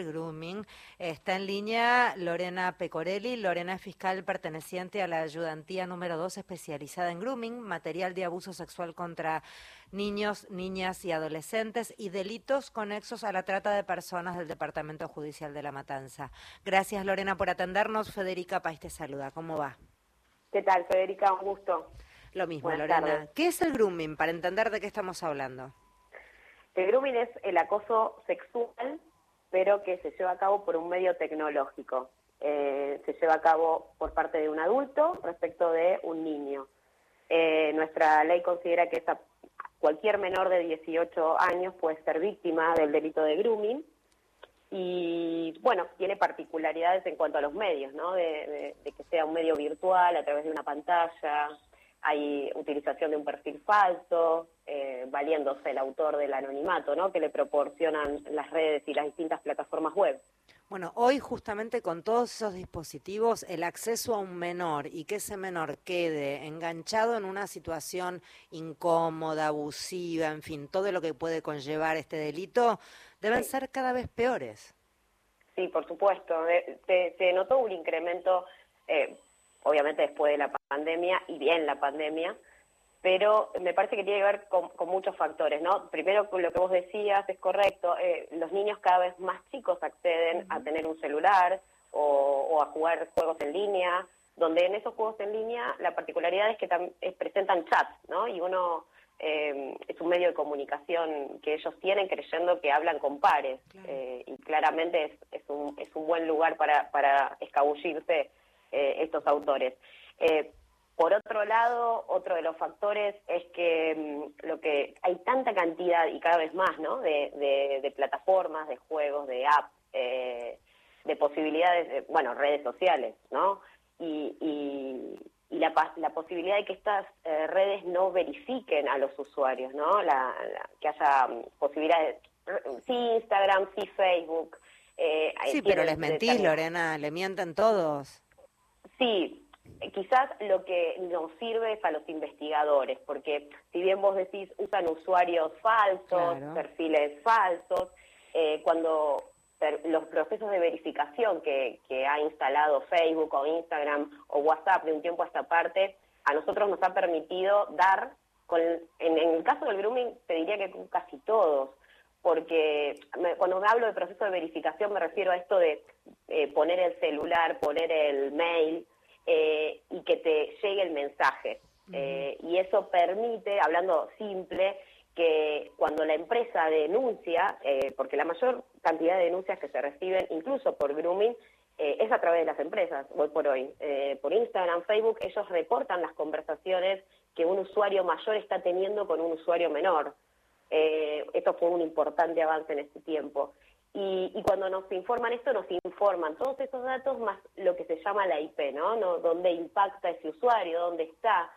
grooming. Está en línea Lorena Pecorelli. Lorena es fiscal perteneciente a la ayudantía número 2 especializada en grooming, material de abuso sexual contra niños, niñas y adolescentes y delitos conexos a la trata de personas del Departamento Judicial de La Matanza. Gracias Lorena por atendernos. Federica País te saluda. ¿Cómo va? ¿Qué tal, Federica? Un gusto. Lo mismo, Lorena. ¿Qué es el grooming para entender de qué estamos hablando? El grooming es el acoso sexual pero que se lleva a cabo por un medio tecnológico. Eh, se lleva a cabo por parte de un adulto respecto de un niño. Eh, nuestra ley considera que cualquier menor de 18 años puede ser víctima del delito de grooming y, bueno, tiene particularidades en cuanto a los medios, ¿no? de que sea un medio virtual a través de una pantalla, hay utilización de un perfil falso, eh, valiéndose el autor del anonimato, ¿no? Que le proporcionan las redes y las distintas plataformas web. Bueno, hoy justamente con todos esos dispositivos, el acceso a un menor y que ese menor quede enganchado en una situación incómoda, abusiva, en fin, todo lo que puede conllevar este delito, deben ser cada vez peores. Sí, por supuesto. Se, notó un incremento eh, obviamente después de la pandemia y bien la pandemia, pero me parece que tiene que ver con, muchos factores, ¿no? Primero, lo que vos decías es correcto, eh, los niños cada vez más chicos acceden a tener un celular o, a jugar juegos en línea, donde en esos juegos en línea la particularidad es que presentan chats, ¿no? Y uno eh, es un medio de comunicación que ellos tienen creyendo que hablan con pares, eh, y claramente es, un, es un buen lugar para, para escabullirse eh, estos autores. Eh, por otro lado, otro de los factores es que mm, lo que hay tanta cantidad y cada vez más, ¿no? De, plataformas, de juegos, de apps, eh, de posibilidades, bueno, redes sociales, ¿no? Y, la, la, posibilidad de que estas redes no verifiquen a los usuarios, ¿no? que haya mm, posibilidades, sí Instagram, sí Facebook. sí, pero les mentís, Lorena, le mienten todos. Sí, quizás lo que nos sirve es a los investigadores, porque si bien vos decís usan usuarios falsos, perfiles falsos, eh, cuando los procesos de verificación que, ha instalado Facebook o Instagram o WhatsApp de un tiempo a esta parte, a nosotros nos ha permitido dar, con, en, el caso del grooming, te diría que con casi todos, porque cuando me hablo de proceso de verificación me refiero a esto de eh, poner el celular, poner el mail, eh, y que te llegue el mensaje. Eh, y eso permite, hablando simple, que cuando la empresa denuncia, eh, porque la mayor cantidad de denuncias que se reciben, incluso por grooming, es a través de las empresas, hoy por hoy. por Instagram, Facebook, ellos reportan las conversaciones que un usuario mayor está teniendo con un usuario menor. esto fue un importante avance en este tiempo. Y, cuando nos informan esto, nos informan todos esos datos más lo que se llama la IP, ¿no? ¿No? Dónde impacta ese usuario, dónde está.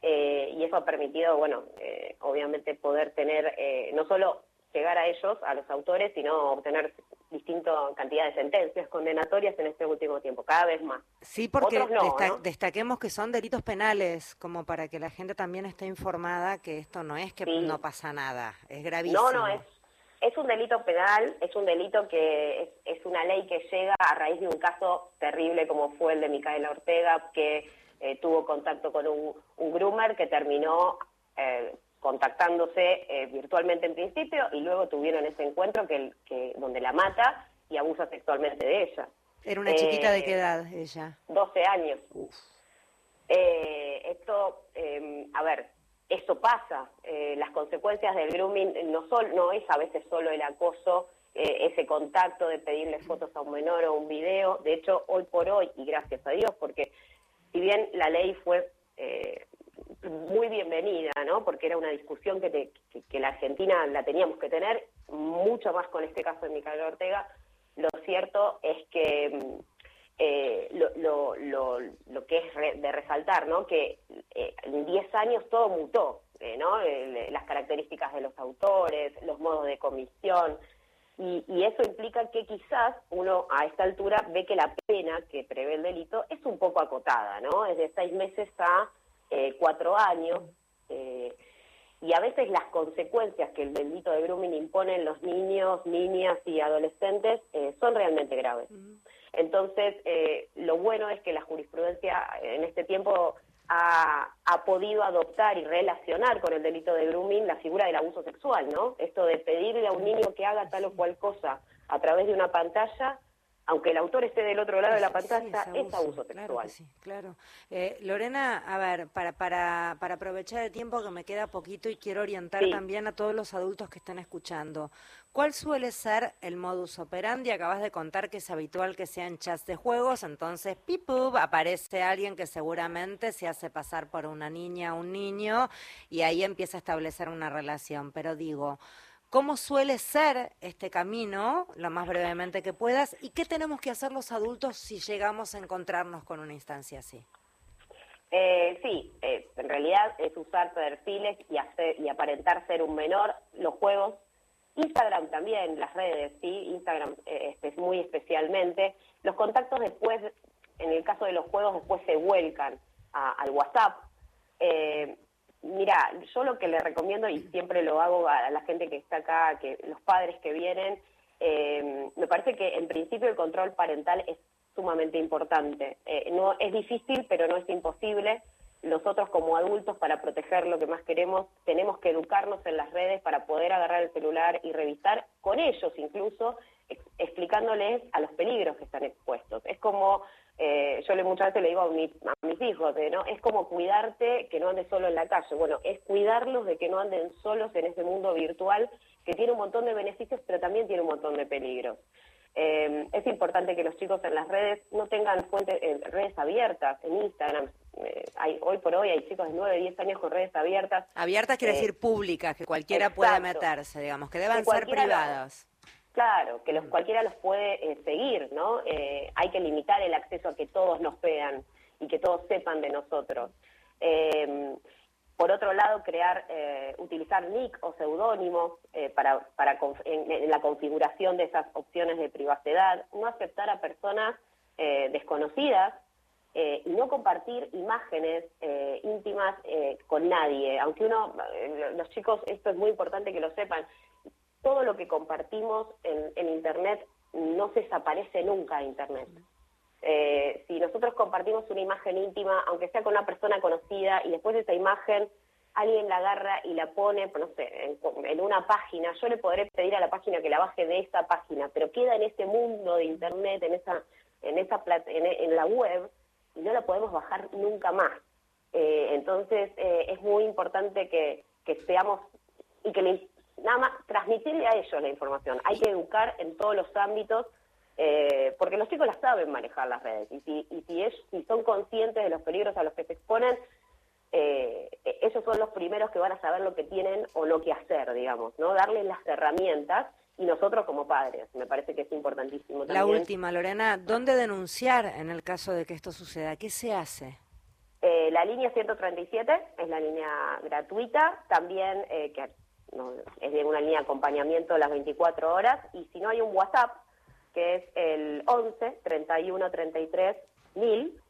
Eh, y eso ha permitido, bueno, eh, obviamente poder tener, eh, no solo llegar a ellos, a los autores, sino obtener distinta cantidad de sentencias condenatorias en este último tiempo, cada vez más. Sí, porque destaquemos que son delitos penales, como para que la gente también esté informada que esto no es que no pasa nada, es gravísimo. No, no, es es un delito penal, es un delito que es, una ley que llega a raíz de un caso terrible como fue el de Micaela Ortega, que eh, tuvo contacto con un, groomer que terminó eh, contactándose eh, virtualmente en principio y luego tuvieron ese encuentro que, donde la mata y abusa sexualmente de ella. ¿Era una chiquita de qué edad ella? 12 años. esto, a ver, eso pasa. Eh, las consecuencias del grooming no, no es a veces solo el acoso, eh, ese contacto de pedirle fotos a un menor o un video. De hecho, hoy por hoy, y gracias a Dios, porque si bien la ley fue eh, muy bienvenida, ¿no? porque era una discusión que, que, la Argentina la teníamos que tener, mucho más con este caso de Micael Ortega, lo cierto es que mm, eh, lo, lo, lo, que es de resaltar, ¿no? Que eh, en 10 años todo mutó, eh, ¿no? las características de los autores, los modos de comisión, y, y, eso implica que quizás uno a esta altura ve que la pena que prevé el delito es un poco acotada, ¿no? Es de seis meses a cuatro años. y a veces las consecuencias que el delito de grooming impone en los niños, niñas y adolescentes eh, son realmente graves. Entonces, eh, lo bueno es que la jurisprudencia en este tiempo ha, ha, podido adoptar y relacionar con el delito de grooming la figura del abuso sexual, ¿no? Esto de pedirle a un niño que haga tal o cual cosa a través de una pantalla aunque el autor esté del otro lado de la pantalla, es abuso, sexual. Claro, sí, claro. Eh, Lorena, a ver, para, para, para aprovechar el tiempo que me queda poquito y quiero orientar también a todos los adultos que están escuchando, ¿cuál suele ser el modus operandi? Acabas de contar que es habitual que sean chats de juegos, entonces, pipub, aparece alguien que seguramente se hace pasar por una niña o un niño y ahí empieza a establecer una relación, pero digo cómo suele ser este camino, lo más brevemente que puedas, y qué tenemos que hacer los adultos si llegamos a encontrarnos con una instancia así. Eh, sí, eh, en realidad es usar perfiles y, hacer, y aparentar ser un menor, los juegos, Instagram también, las redes, sí, Instagram eh, muy especialmente. Los contactos después, en el caso de los juegos, después se vuelcan al WhatsApp. Mira, yo lo que le recomiendo, y siempre lo hago a la gente que está acá, que los padres que vienen, eh, me parece que en principio el control parental es sumamente importante. Eh, no Es difícil, pero no es imposible. Nosotros como adultos, para proteger lo que más queremos, tenemos que educarnos en las redes para poder agarrar el celular y revisar con ellos incluso, explicándoles a los peligros que están expuestos. Es como yo le muchas veces le digo a, mis hijos, ¿no? Es como cuidarte que no andes solo en la calle. Bueno, es cuidarlos de que no anden solos en ese mundo virtual que tiene un montón de beneficios, pero también tiene un montón de peligros. Eh, es importante que los chicos en las redes no tengan fuentes, eh, redes abiertas en Instagram. hay, hoy por hoy hay chicos de 9, 10 años con redes abiertas. Abiertas quiere decir públicas, que cualquiera pueda meterse, digamos, que deban ser privadas. Claro, que los, mm. cualquiera los puede eh, seguir, ¿no? Eh, hay que limitar el acceso a que todos nos vean y que todos sepan de nosotros. Eh, por otro lado, crear, utilizar nick o seudónimos para, para en, la configuración de esas opciones de privacidad, no aceptar a personas desconocidas y no compartir imágenes íntimas con nadie. Aunque uno, los chicos, esto es muy importante que lo sepan, todo lo que compartimos en, Internet no desaparece nunca de Internet. Eh, si nosotros compartimos una imagen íntima, aunque sea con una persona conocida, y después de esa imagen alguien la agarra y la pone, no sé, en, una página, yo le podré pedir a la página que la baje de esa página, pero queda en ese mundo de Internet, en esa, en esa en, la web, y no la podemos bajar nunca más. Eh, entonces eh, es muy importante que, que seamos y que le nada más transmitirle a ellos la información. Hay que educar en todos los ámbitos, eh, porque los chicos las saben manejar las redes. Y si, y si, es, si son conscientes de los peligros a los que se exponen, eh, ellos son los primeros que van a saber lo que tienen o lo que hacer, digamos, ¿no? Darles las herramientas y nosotros como padres. Me parece que es importantísimo también. La última, Lorena, ¿dónde denunciar en el caso de que esto suceda? ¿Qué se hace? Eh, la línea 137 es la línea gratuita, también eh, que es de una línea de acompañamiento las 24 horas, y si no hay un WhatsApp, que es el 11 31 33 1000,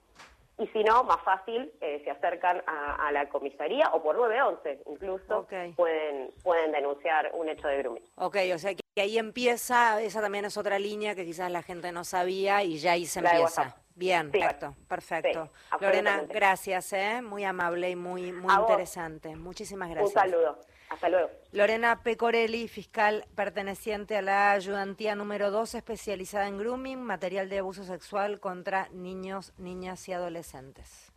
y si no, más fácil, eh, se acercan a, la comisaría o por 911 incluso pueden, pueden denunciar un hecho de grooming. Ok, o sea que ahí empieza, esa también es otra línea que quizás la gente no sabía y ya ahí se empieza. Bien, perfecto, perfecto. Lorena, gracias, ¿eh? muy amable y muy, muy interesante. Muchísimas gracias. Un saludo. Hasta luego. Lorena Pecorelli, fiscal perteneciente a la ayudantía número 2, especializada en grooming, material de abuso sexual contra niños, niñas y adolescentes.